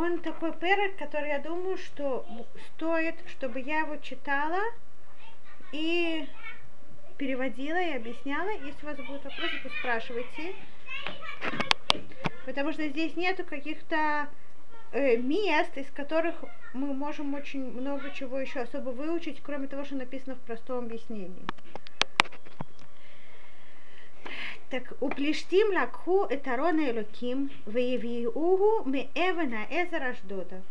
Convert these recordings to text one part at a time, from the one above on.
он такой перек, который я думаю, что стоит, чтобы я его читала и переводила и объясняла. Если у вас будут вопросы, то спрашивайте. Потому что здесь нету каких-то э, мест, из которых мы можем очень много чего еще особо выучить, кроме того, что написано в простом объяснении. Так у Плештим лакху этарона элоким веевиугу меэвена эзер аждода.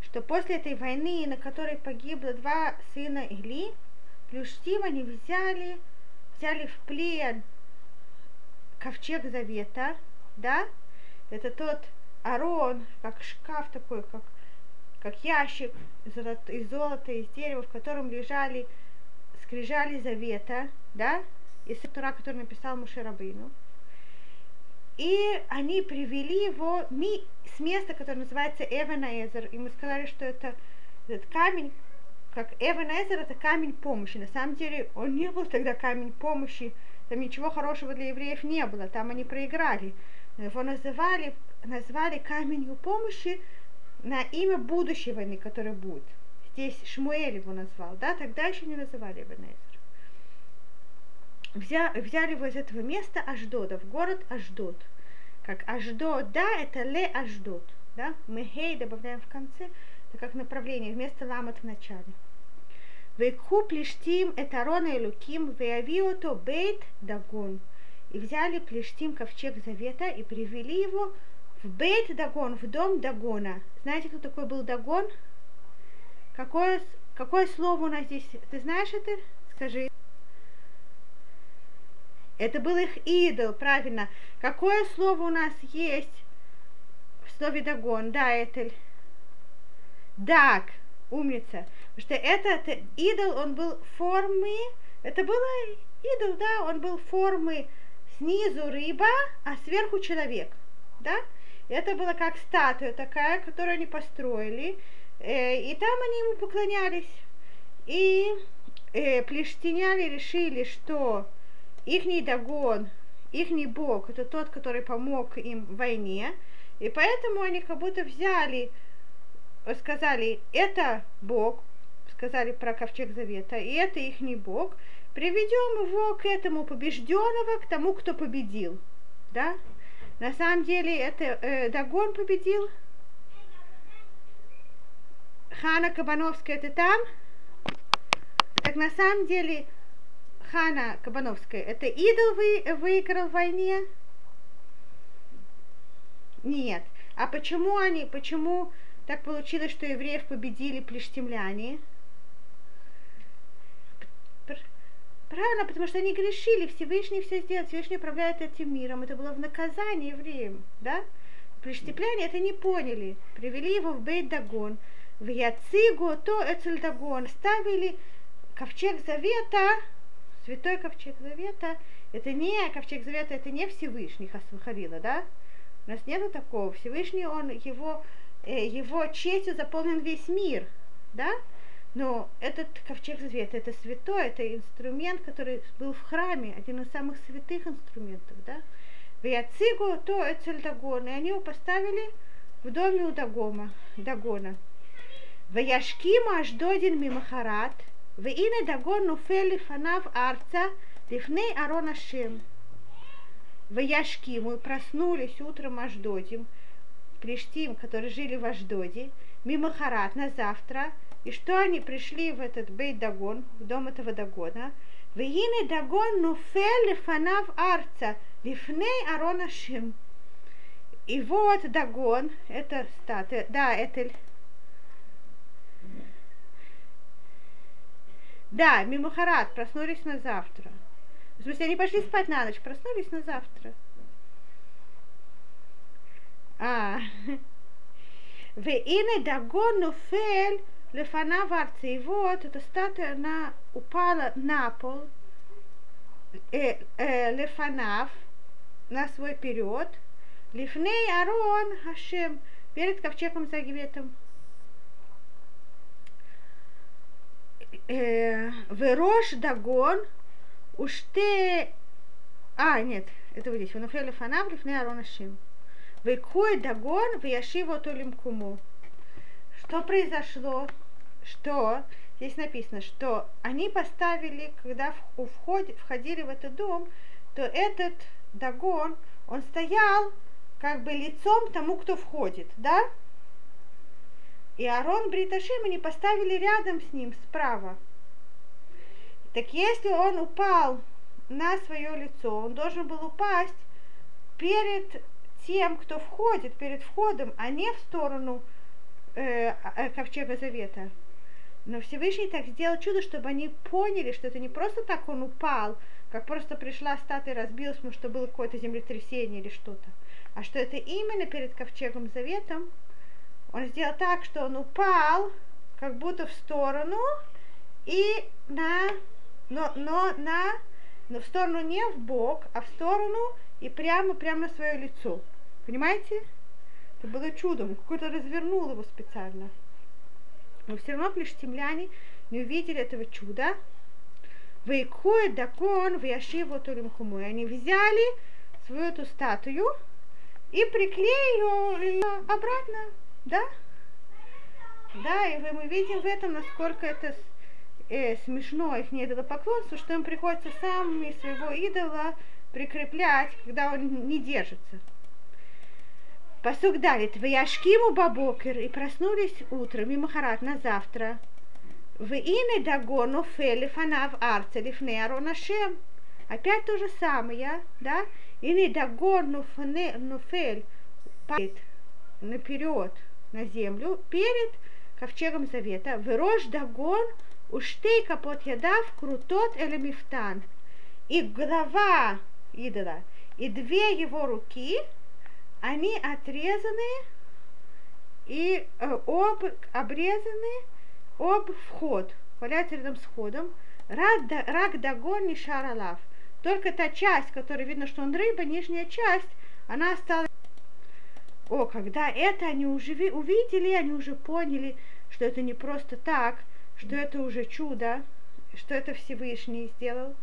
Что после этой войны, на которой погибло два сына Или, Плештим они взяли, взяли в плен ковчег завета, да, это тот арон, как шкаф такой, как, как ящик из золота, из дерева, в котором лежали скрижали завета, да, из Тура, который написал Мушерабейну. И они привели его ми, с места, которое называется Эвенаэзер. И мы сказали, что это этот камень, как Эвенаэзер, это камень помощи. На самом деле он не был тогда камень помощи, там ничего хорошего для евреев не было, там они проиграли. Его называли, назвали каменью помощи на имя будущей войны, которая будет. Здесь Шмуэль его назвал, да, тогда еще не называли Эвенезер. Взя, взяли из этого места Аждода, в город Аждод. Как Аждод, да, это Ле Аждод, да, мы Хей добавляем в конце, это как направление, вместо ламат в начале. Векху плештим этарона и луким, веавиото бейт дагон. И взяли плештим ковчег завета и привели его в бейт дагон, в дом Дагона. Знаете, кто такой был Дагон? Какое, какое слово у нас здесь? Ты знаешь это? Скажи. Это был их идол, правильно. Какое слово у нас есть в слове Дагон? Да, это Даг, умница. Потому что этот идол, он был формы, это было идол, да, он был формы снизу рыба, а сверху человек, да. Это было как статуя такая, которую они построили, э, и там они ему поклонялись. И э, плештиняне решили, что ихний Дагон, ихний бог, это тот, который помог им в войне, и поэтому они как будто взяли, сказали, это бог, сказали про ковчег завета, и это ихний бог, приведем его к этому побежденного, к тому, кто победил, да? На самом деле это э, Дагон победил, Хана Кабановская, это там? Так на самом деле Хана Кабановская, это идол вы, выиграл в войне? Нет. А почему они, почему так получилось, что евреев победили плештемляне? Правильно, потому что они грешили, Всевышний все сделал, Всевышний управляет этим миром. Это было в наказании евреям, да? Плештепляне это не поняли. Привели его в Бейт Дагон, в Яцигу, то Эцель Дагон. Ставили ковчег завета, святой ковчег завета, это не ковчег завета, это не Всевышний Хасвахарила, да? У нас нету такого. Всевышний, он, его, э, его честью заполнен весь мир, да? Но этот ковчег завета, это святой, это инструмент, который был в храме, один из самых святых инструментов, да? В Яцигу то Эцель Дагон, и они его поставили в доме у Дагома, Дагона. В Яшкима Аждодин Мимахарат – והנה דגון נופל לפניו ארצה לפני ארון השם. Ваяшкиму проснулись утром Аждодим, Плештим, которые жили в Аждоде, мимо Харат на завтра, и что они пришли в этот Бейт Дагон, в дом этого Дагона, Вегине Дагон нуфел лифанав арца, лифней Арона Шим. И вот Дагон, это статуя, да, это Да, мимохарат, проснулись на завтра. В смысле, они пошли спать на ночь, проснулись на завтра. А. Веины дагон нуфель лефана варца. И вот эта статуя, она упала на пол, э, э, лефанав, на свой период. Лифней Арон Хашем, перед ковчегом Загиветом. Э, Верош Дагон, Уште... А, нет, это вот здесь. Ванухеле фанав лифней ну аронашим. Векой Дагон, Вяшиво Толим Куму. Что произошло? Что? Здесь написано, что они поставили, когда входи, входили в этот дом, то этот Дагон, он стоял как бы лицом тому, кто входит, да? И Арон Бриташим они поставили рядом с ним справа. Так если он упал на свое лицо, он должен был упасть перед тем, кто входит, перед входом, а не в сторону э, э, ковчега завета. Но Всевышний так сделал чудо, чтобы они поняли, что это не просто так он упал, как просто пришла статуя, разбилась, потому что было какое-то землетрясение или что-то, а что это именно перед ковчегом заветом он сделал так, что он упал как будто в сторону и на, но, но на, но в сторону не в бок, а в сторону и прямо, прямо на свое лицо. Понимаете? Это было чудом. Какой-то развернул его специально. Но все равно плештемляне не увидели этого чуда. Вейкует дакон вяшиву туримхуму. И они взяли свою эту статую и приклеили ее обратно. Да? Да, и мы видим в этом, насколько это э, смешно их не поклонство, что им приходится сами своего идола прикреплять, когда он не держится. Посук далит, Ваяшкиму бабокер, и проснулись утром, и Махарат на завтра. В ине дагону фели фанав арце лифне аронашем. Опять то же самое, да? Ине дагону нуфель падает наперед на землю перед ковчегом завета. Вырож дагон уштей капот ядав крутот элемифтан. И голова идола, и две его руки – они отрезаны и э, об, обрезаны об вход, валяются рядом с входом. Рак дагон не шаралав. Только та часть, которая видно, что он рыба, нижняя часть, она осталась. О, когда это они уже увидели, они уже поняли, что это не просто так, что это уже чудо, что это Всевышний сделал.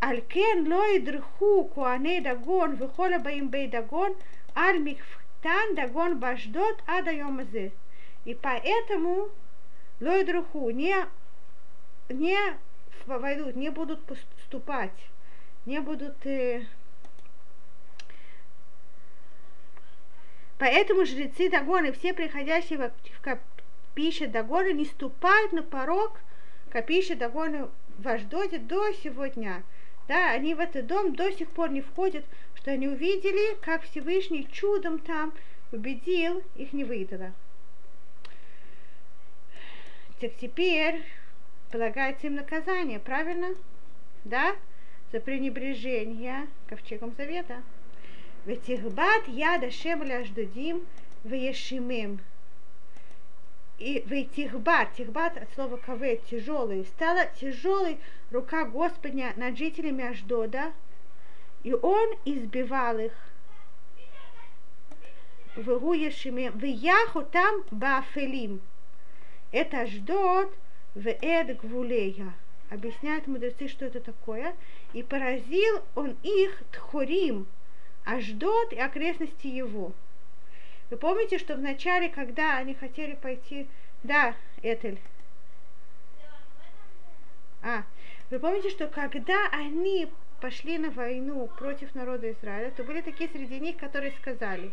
Алькен лой дрху куаней дагон вихола баим бей дагон Армик михтан дагон баждот ада. И поэтому лоидрху не, не войдут, не будут поступать, не будут э, Поэтому жрецы Дагона, все приходящие в капище Дагона, не ступают на порог капища Дагона в Аждоде до сегодня. Да, они в этот дом до сих пор не входят, что они увидели, как Всевышний чудом там убедил их не выдало. Так теперь полагается им наказание, правильно? Да? За пренебрежение ковчегом завета. Ведь их бат яда шемля ждудим в ешимим и в тихбат, от слова каве, тяжелый, стала тяжелой рука Господня над жителями Аждода, и он избивал их. В Гуешиме, в Яху там Бафелим. Это Аждод в Эд Гвулея. Объясняют мудрецы, что это такое. И поразил он их Тхорим, Аждод и окрестности его. Вы помните, что вначале, когда они хотели пойти... Да, Этель. А, вы помните, что когда они пошли на войну против народа Израиля, то были такие среди них, которые сказали,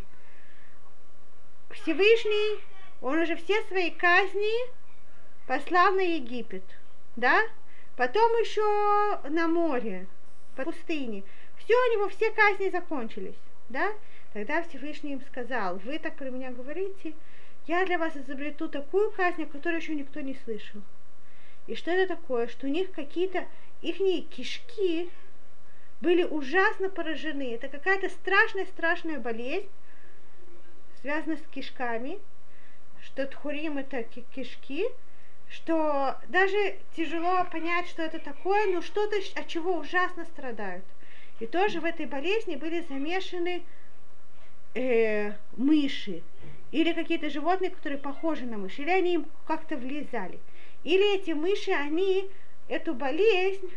Всевышний, он уже все свои казни послал на Египет, да? Потом еще на море, по пустыне. Все у него, все казни закончились, да? Тогда Всевышний им сказал, вы так про меня говорите, я для вас изобрету такую казнь, которую еще никто не слышал. И что это такое? Что у них какие-то их кишки были ужасно поражены. Это какая-то страшная-страшная болезнь, связанная с кишками, что тхурим это кишки, что даже тяжело понять, что это такое, но что-то, от чего ужасно страдают. И тоже в этой болезни были замешаны э, мыши или какие-то животные, которые похожи на мыши, или они им как-то влезали. Или эти мыши, они эту болезнь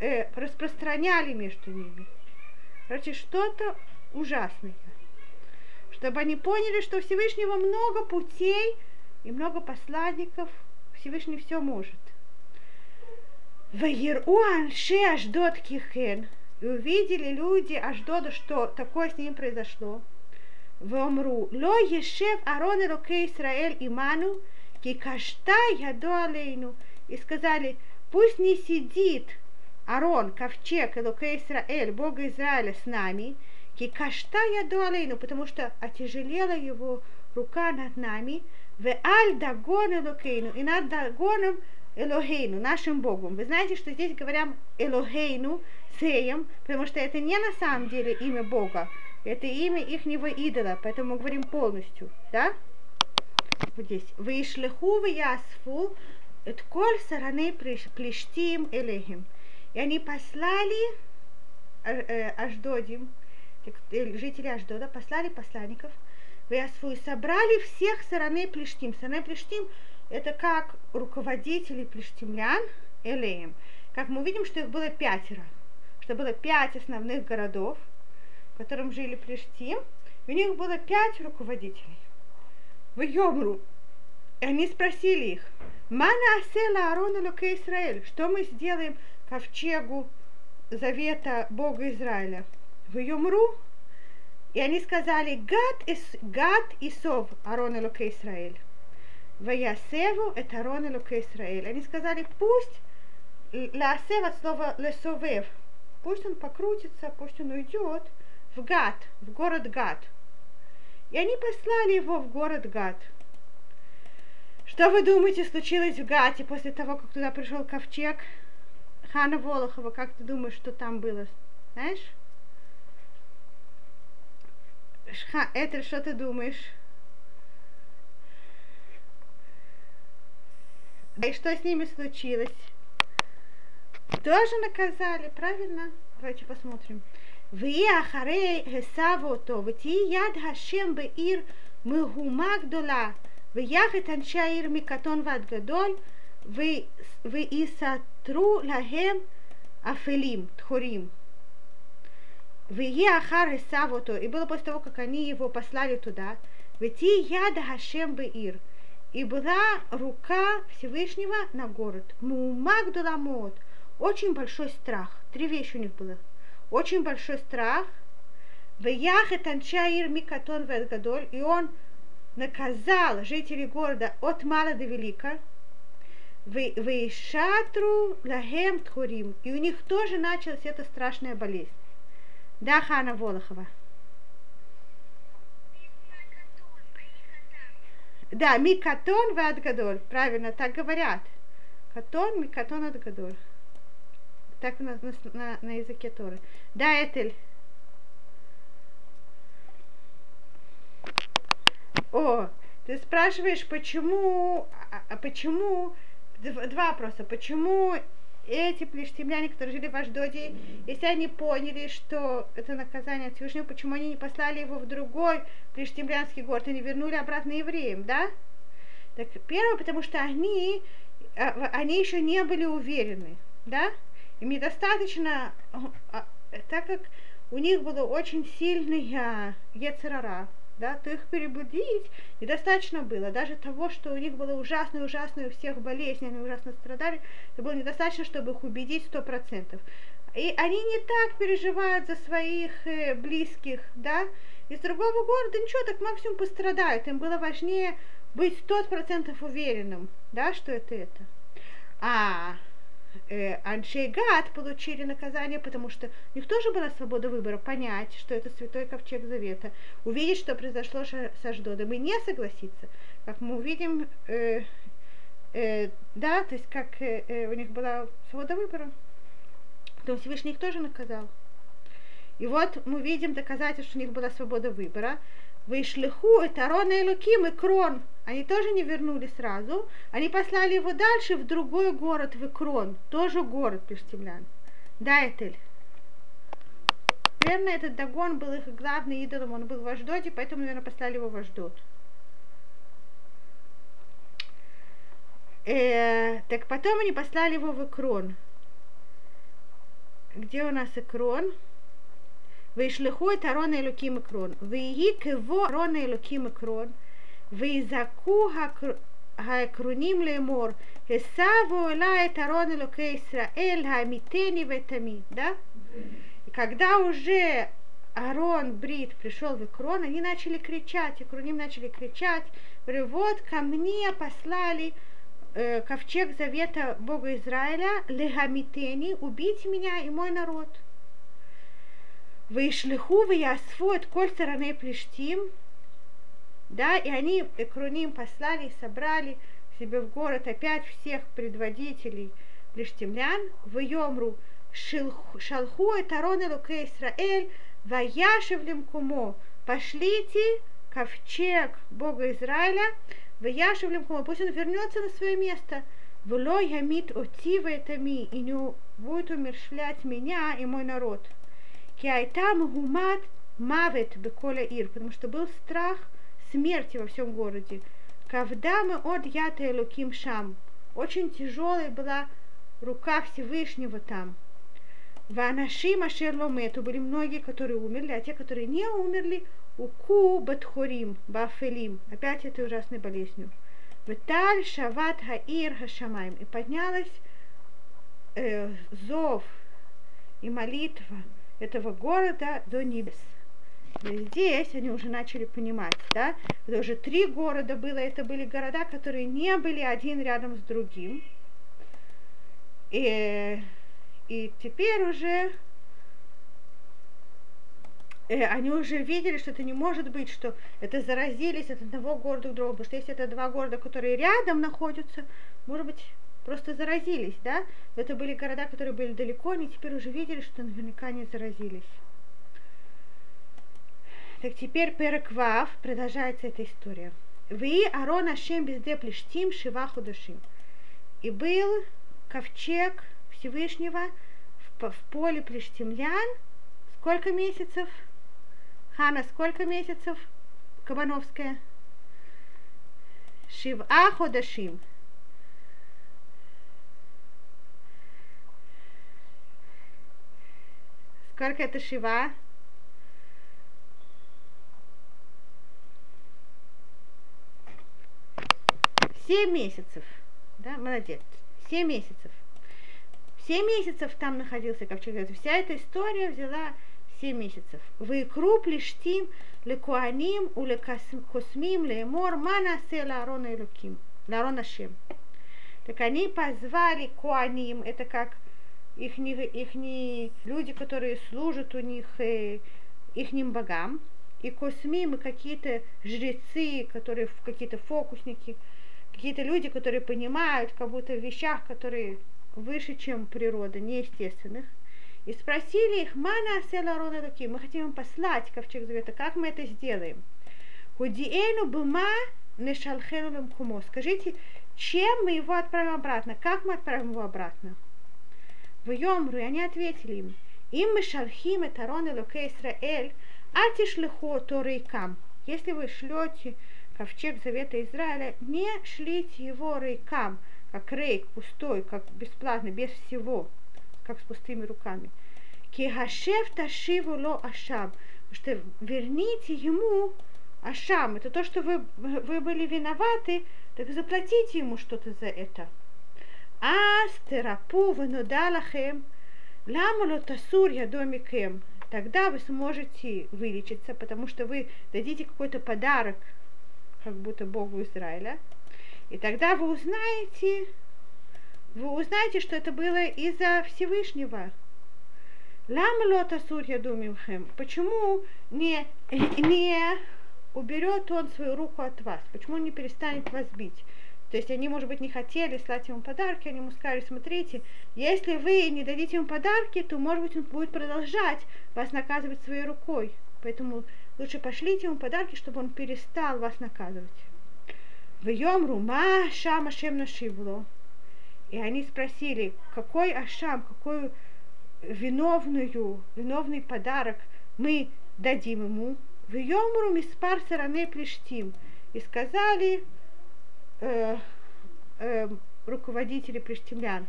э, распространяли между ними. Короче, что-то ужасное. чтобы они поняли, что у Всевышнего много путей и много посланников. Всевышний все может. Ваиру анше Аждот кихен. И увидели люди Аждода, что такое с ним произошло. Вомру, ло ешев арон и руке Исраэль иману, ки кашта яду алейну. И сказали, пусть не сидит Арон, ковчег, и Элуке Исраэль, Бога Израиля с нами, ки кашта яду алейну, потому что отяжелела его рука над нами, в аль дагон Элокейну, и над дагоном Элохейну, нашим Богом. Вы знаете, что здесь говорят Элохейну, Сеем, потому что это не на самом деле имя Бога, это имя ихнего идола, поэтому мы говорим полностью, да? Вот здесь. Вышлиху в ясфу, это коль сараны плештим элехим. И они послали Аждодим, жители Аждода, послали посланников в Ясфу и собрали всех сараны плештим. Сараны плештим это как руководители плештимлян Элеем. Как мы видим, что их было пятеро, что было пять основных городов – в котором жили Плештим, у них было пять руководителей. В Йомру. И они спросили их, Мана Асела Аарона Луке Израиль, что мы сделаем ковчегу завета Бога Израиля? В Йомру. И они сказали, Гад, ис, гад и сов Аарона Луке Израиль. Ваясеву это Аарона Луке Израиль. Они сказали, пусть Лаасев от слова лесовев, пусть он покрутится, пусть он уйдет, в Гад, в город Гад. И они послали его в город Гад. Что вы думаете случилось в Гате после того, как туда пришел ковчег Хана Волохова? Как ты думаешь, что там было? Знаешь? Шха, это что ты думаешь? И что с ними случилось? Тоже наказали, правильно? Давайте посмотрим. ויהי אחרי הסב אותו, ותהי יד השם בעיר מהומה גדולה, ויח את אנשי העיר מקטון ועד גדול, ויסתרו להם אפלים, тхорим. ויהי אחר הסב אותו, и было после того, как они его послали туда, ותהי יד השם בעיר, и была рука Всевышнего на город. Мума гдоламот, очень большой страх. Три вещи у них было очень большой страх. Вяхет анчаир микатон гадоль, и он наказал жителей города от мала до велика. Вейшатру лахем тхурим. И у них тоже началась эта страшная болезнь. Да, Хана Волохова. Да, микатон вадгадоль. Правильно, так говорят. Катон, микатон, адгадоль. Так на, на, на языке Торы. Да, Этель. О, ты спрашиваешь, почему, а, а почему, два вопроса, почему эти плештемляне, которые жили в Аждоде, если они поняли, что это наказание от Всевышнего, почему они не послали его в другой плештемлянский город и не вернули обратно евреям, да? Так, первое, потому что они, а, они еще не были уверены, да? Им недостаточно, а, так как у них было очень сильная ецерара, да, то их перебудить недостаточно было. Даже того, что у них было ужасно-ужасно, у всех болезнь, они ужасно страдали, это было недостаточно, чтобы их убедить сто процентов. И они не так переживают за своих э, близких, да, из другого города ничего, так максимум пострадают. Им было важнее быть сто процентов уверенным, да, что это это. А э, Аншейгат получили наказание, потому что у них тоже была свобода выбора понять, что это святой ковчег завета, увидеть, что произошло с Аждодом, и не согласиться. Как мы увидим, э, э, да, то есть как э, э у них была свобода выбора. Потом Всевышний их тоже наказал. И вот мы видим доказательство, что у них была свобода выбора. Вышлиху это Арон и Луким и Крон. Они тоже не вернули сразу. Они послали его дальше в другой город, в Икрон. Тоже город Пештемлян. Да, Этель. Наверное, этот Дагон был их главный идолом, он был в Аждоде, поэтому, наверное, послали его в Аждод. Э, так потом они послали его в Икрон. Где у нас Икрон? וישלחו את ארון האלוקים עקרון, ויהי כבוא ארון האלוקים עקרון, ויזעקו העקרונים לאמור, הסבו אליי את ארון אלוקי ישראל, העמיתני ותמיד, да? И когда уже Арон Брит пришел в Икрон, они начали кричать, Икроним начали кричать, говорю, вот ко мне послали э, ковчег завета Бога Израиля, легамитени, убить меня и мой народ. Вышлиху в Ясфу от коль стороны Плештим, да, и они Экруним послали, собрали себе в город опять всех предводителей плештимлян, в Йомру, шалху и Тарон Луке Исраэль, Ваяшевлем кумо, пошлите ковчег Бога Израиля, Ваяшевлем кумо, пусть он вернется на свое место. Вло ямит отива это ми, и не будет умершлять меня и мой народ. Киайтам гумат мавет беколя ир, потому что был страх смерти во всем городе. Кавдамы от ята элуким шам. Очень тяжелая была рука Всевышнего там. Ванашим Ашер Ломету были многие, которые умерли, а те, которые не умерли, уку батхорим, бафелим, опять этой ужасной болезнью. Виталь Шават Хаир Хашамаем. И поднялась э, зов и молитва этого города до небес. Здесь они уже начали понимать, да, это уже три города было, это были города, которые не были один рядом с другим. И и теперь уже э, они уже видели, что это не может быть, что это заразились от одного города к другому. Потому что если это два города, которые рядом находятся, может быть, просто заразились, да? это были города, которые были далеко, они теперь уже видели, что наверняка не заразились. Так теперь Переквав, продолжается эта история. Вы Арон Ашем безде плештим шива худашим. И был ковчег Всевышнего в, в поле плештемлян сколько месяцев? Хана, сколько месяцев? Кабановская. Шива ходашим. Сколько это шива? Семь месяцев. Да, молодец. Семь месяцев. Семь месяцев там находился ковчег. Вся эта история взяла семь месяцев. Вы круп лиштим лекуаним у лекосмим лемор мана села арона илуким. Ларона шем. Так они позвали куаним, это как их, их люди, которые служат у них э, ихним богам, и космим, и какие-то жрецы, которые какие-то фокусники, какие-то люди, которые понимают как будто в вещах, которые выше, чем природа, неестественных, и спросили их, мана асела рода такие, мы хотим им послать ковчег завета, как мы это сделаем? Худиэну бума нешалхену. Скажите, чем мы его отправим обратно? Как мы отправим его обратно? В Йомру, и они ответили им, им мы шалхим это рон элоке Исраэль, альтишлиху торейкам. Если вы шлете ковчег завета Израиля, не шлите его рейкам, как рейк пустой, как бесплатно, без всего, как с пустыми руками. Кихашев ташиву ло ашам, что верните ему ашам, это то, что вы, вы были виноваты, так заплатите ему что-то за это. Астерапу ванудалахем, ламуло тасур ядомикем. Тогда вы сможете вылечиться, потому что вы дадите какой-то подарок, как будто Богу Израиля, и тогда вы узнаете, вы узнаете, что это было из-за Всевышнего. Лам лота сурья думимхем. Почему не, не уберет он свою руку от вас? Почему он не перестанет вас бить? То есть они, может быть, не хотели слать ему подарки, они ему сказали, смотрите, если вы не дадите ему подарки, то, может быть, он будет продолжать вас наказывать своей рукой. Поэтому лучше пошлите ему подарки, чтобы он перестал вас наказывать. В Йомру, ма Ашам Ашем нашивло. И они спросили, какой Ашам, какой виновную, виновный подарок мы дадим ему. В Йомру миспар саране плештим. И сказали э, э, руководители плештимлян,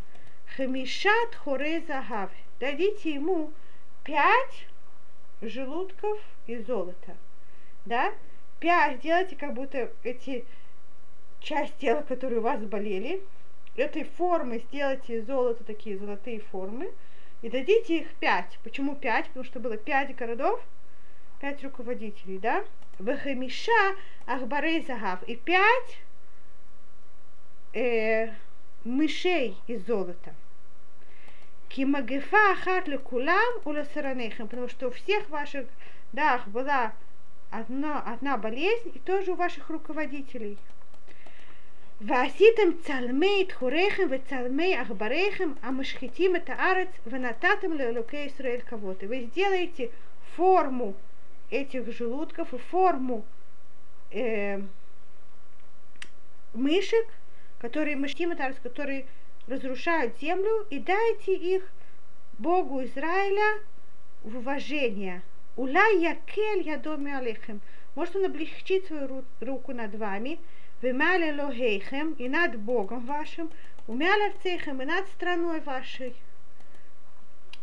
хамишат хоре загав. Дадите ему пять желудков из золота. Да? Пять, сделайте как будто эти часть тела, которые у вас болели, этой формы сделайте из золота такие золотые формы, и дадите их пять. Почему пять? Потому что было пять городов, пять руководителей, да? Вахамиша Ахбарей Загав. И пять э, мышей из золота. Кимагефа ахат кулам уласаранейхам, потому что у всех ваших дах была одна, одна болезнь, и тоже у ваших руководителей. Васитам цалмей тхурехем вы цалмей ахбарехем амашхитим это арец ванататам лелуке Исраэль кого-то. Вы сделаете форму этих желудков и форму э, мышек – которые мышким которые разрушают землю, и дайте их Богу Израиля в уважение. Ула якель ядоми алехем. Может он облегчит свою руку над вами, Вемале лохейхем и над Богом вашим, умял арцейхем и над страной вашей.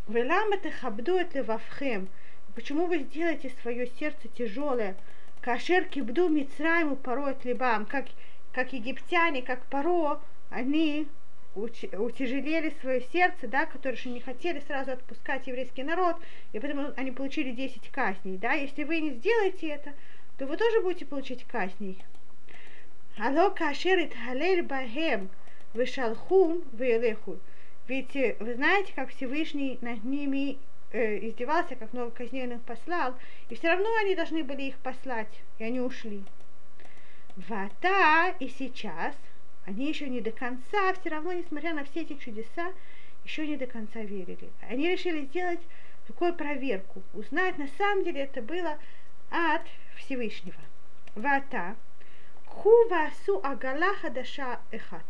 Велам это хабду это вавхем. Почему вы сделаете свое сердце тяжелое? Кашер кибду мицраему порой либам, как, как египтяне, как поро, они утяжелели свое сердце, да, которые же не хотели сразу отпускать еврейский народ, и поэтому они получили 10 казней, да, если вы не сделаете это, то вы тоже будете получить казней. Алло кашерит халель бахем вышалхум веелеху. Ведь вы знаете, как Всевышний над ними э, издевался, как много казненных послал, и все равно они должны были их послать, и они ушли. Вата и сейчас, они еще не до конца, все равно, несмотря на все эти чудеса, еще не до конца верили. Они решили сделать такую проверку, узнать, на самом деле это было от Всевышнего. Вата, Хувасу агала хадаша эхат.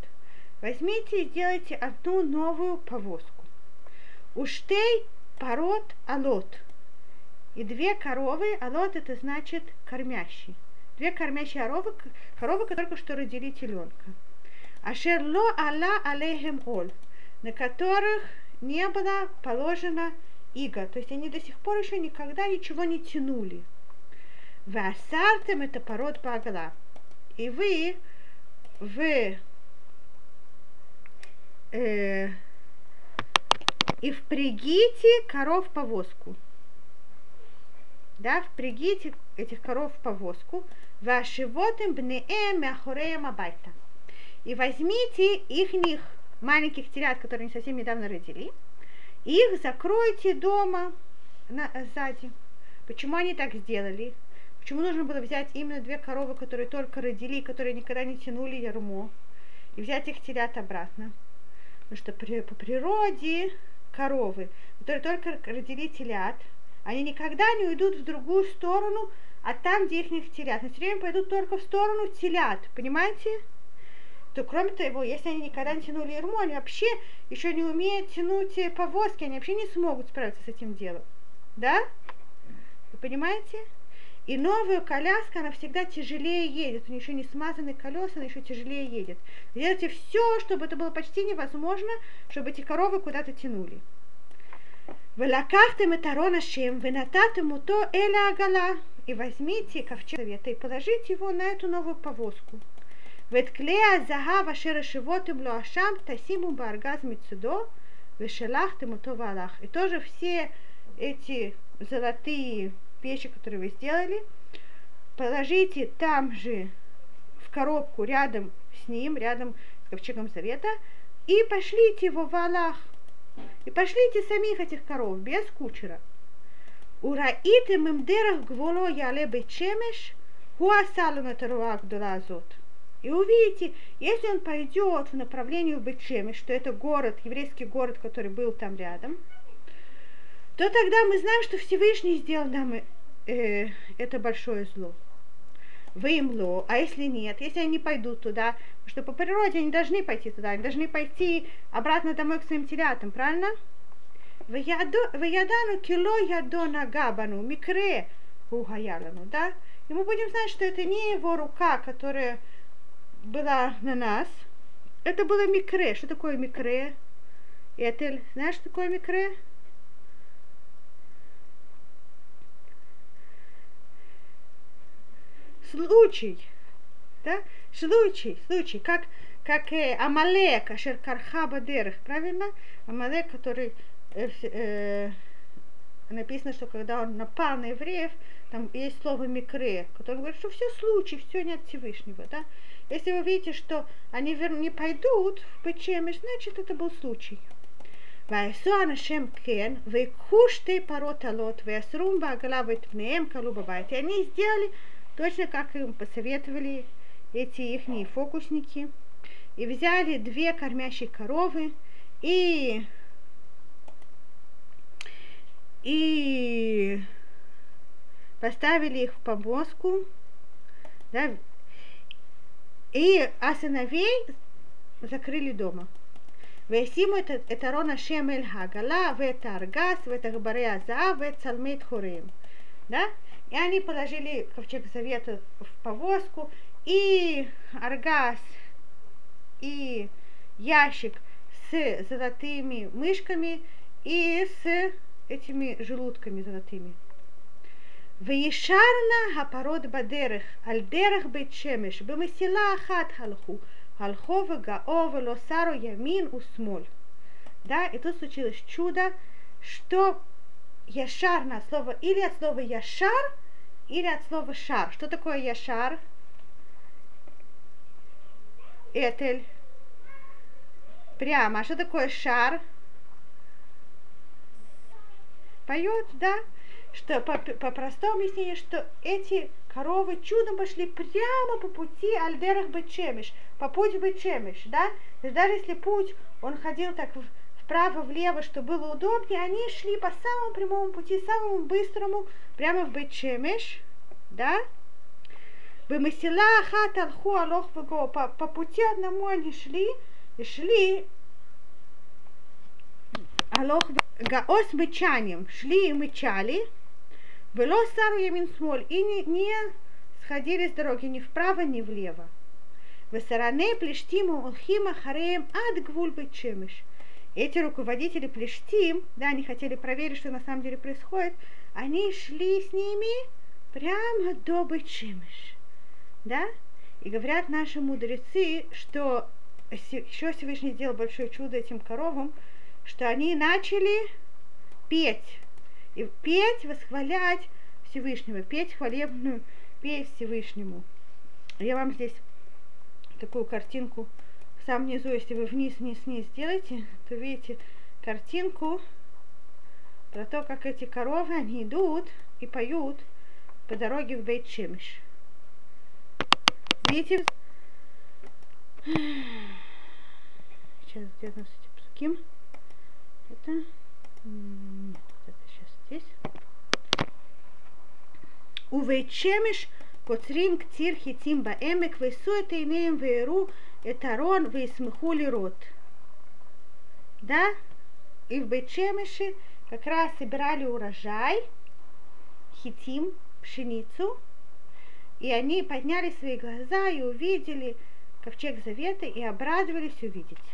Возьмите и сделайте одну новую повозку. Уштей пород алот. И две коровы, алот это значит кормящий. Две кормящие коровы, коровы, которые только что родили теленка. Ашерло алла алейхем ол, на которых не было положено иго. То есть они до сих пор еще никогда ничего не тянули. Васартем это пород багала и вы в э, и впрягите коров в повозку. Да, впрягите этих коров в повозку. Ваши водым бнеэм мяхореем абайта. И возьмите их маленьких телят, которые они совсем недавно родили, и их закройте дома на, сзади. Почему они так сделали? Почему нужно было взять именно две коровы, которые только родили, которые никогда не тянули ярмо, и взять их телят обратно? Потому что при, по природе коровы, которые только родили телят, они никогда не уйдут в другую сторону, а там, где их не телят. Они все время пойдут только в сторону телят, понимаете? То кроме того, если они никогда не тянули ерму, они вообще еще не умеют тянуть повозки, они вообще не смогут справиться с этим делом. Да? Вы понимаете? И новая коляска, она всегда тяжелее едет. У нее еще не смазаны колеса, она еще тяжелее едет. Делайте все, чтобы это было почти невозможно, чтобы эти коровы куда-то тянули. Велакахтем это шем, венататем то эля агала. И возьмите ковчег совета и положите его на эту новую повозку. Ветклея загава шерешевотым луашам тасиму баргаз мицудо, вешелахтем то валах. И тоже все эти золотые печи, которые вы сделали, положите там же в коробку рядом с ним, рядом с ковчегом завета, и пошлите его в Аллах. И пошлите самих этих коров, без кучера. Ураите мемдерах гволо яле бечемеш, хуасалу на азот. И увидите, если он пойдет в направлении Бечемеш, что это город, еврейский город, который был там рядом, то тогда мы знаем, что Всевышний сделал нам э, это большое зло. Вы им ло, а если нет, если они пойдут туда, что по природе они должны пойти туда, они должны пойти обратно домой к своим телятам, правильно? Ваядану кило ядона габану микре ухаялану, да? И мы будем знать, что это не его рука, которая была на нас, это было микре. Что такое микре? Этель, знаешь, что такое микре? случай, да, случай, случай, как, как э, Амалек, Ашер Кархаба Дерах, правильно? Амалек, который э, э, написано, что когда он напал на евреев, там есть слово микре, которое говорит, что все случай, все не от Всевышнего, да? Если вы видите, что они не пойдут в Печемиш, значит, это был случай. ויעשו אנשם כן, ויקחו שתי פרות עלות, ויסרום בעגלה ואת פניהם כלו בבית. И они сделали точно как им посоветовали эти их фокусники. И взяли две кормящие коровы и и поставили их в повозку, да, и а сыновей закрыли дома. וישימו את ארון השם אל העגלה ואת הארגז ואת עכברי הזהב ואת צלמי תחורים. да, и они положили ковчег завета в повозку, и аргаз, и ящик с золотыми мышками и с этими желудками золотыми. Вишарна гапарод бадерех, альдерах бетшемеш, бемесила ахат халху, халхова гаова лосару ямин усмоль. Да, и тут случилось чудо, что яшар на слово или от слова яшар, или от слова шар. Что такое яшар? Этель. Прямо. А что такое шар? Поет, да? Что по, по простому объяснению, что эти коровы чудом пошли прямо по пути Альдерах Бечемиш, по пути Бечемиш, да? То есть даже если путь, он ходил так вправо-влево, что было удобнее, они шли по самому прямому пути, самому быстрому, прямо в Бечемиш, да? Бемесила ахат алху алох по, по пути одному они шли, и шли алох гаос мычанием, шли и мычали, было сару ямин смоль, и не, не сходили с дороги ни вправо, ни влево. Весаране плештиму улхима хареем ад гвуль чемиш. Эти руководители плештим, да, они хотели проверить, что на самом деле происходит, они шли с ними прямо до Бычимыш. Да? И говорят наши мудрецы, что еще Всевышний сделал большое чудо этим коровам, что они начали петь и петь, восхвалять Всевышнего, петь хвалебную петь Всевышнему. Я вам здесь такую картинку сам самом низу, если вы вниз, вниз, вниз делаете, то видите картинку про то, как эти коровы, они идут и поют по дороге в Бейтшимиш. Видите? Сейчас где у нас эти псуким? Это... Нет, это сейчас здесь. У Бейтшимиш קוצרים קציר חיצים בעמק, וישאו את עיניהם ויראו את ארון וישמחו לראות. Да? И в Бетшемеше как раз собирали урожай, хитим, пшеницу, и они подняли свои глаза и увидели ковчег завета и обрадовались увидеть.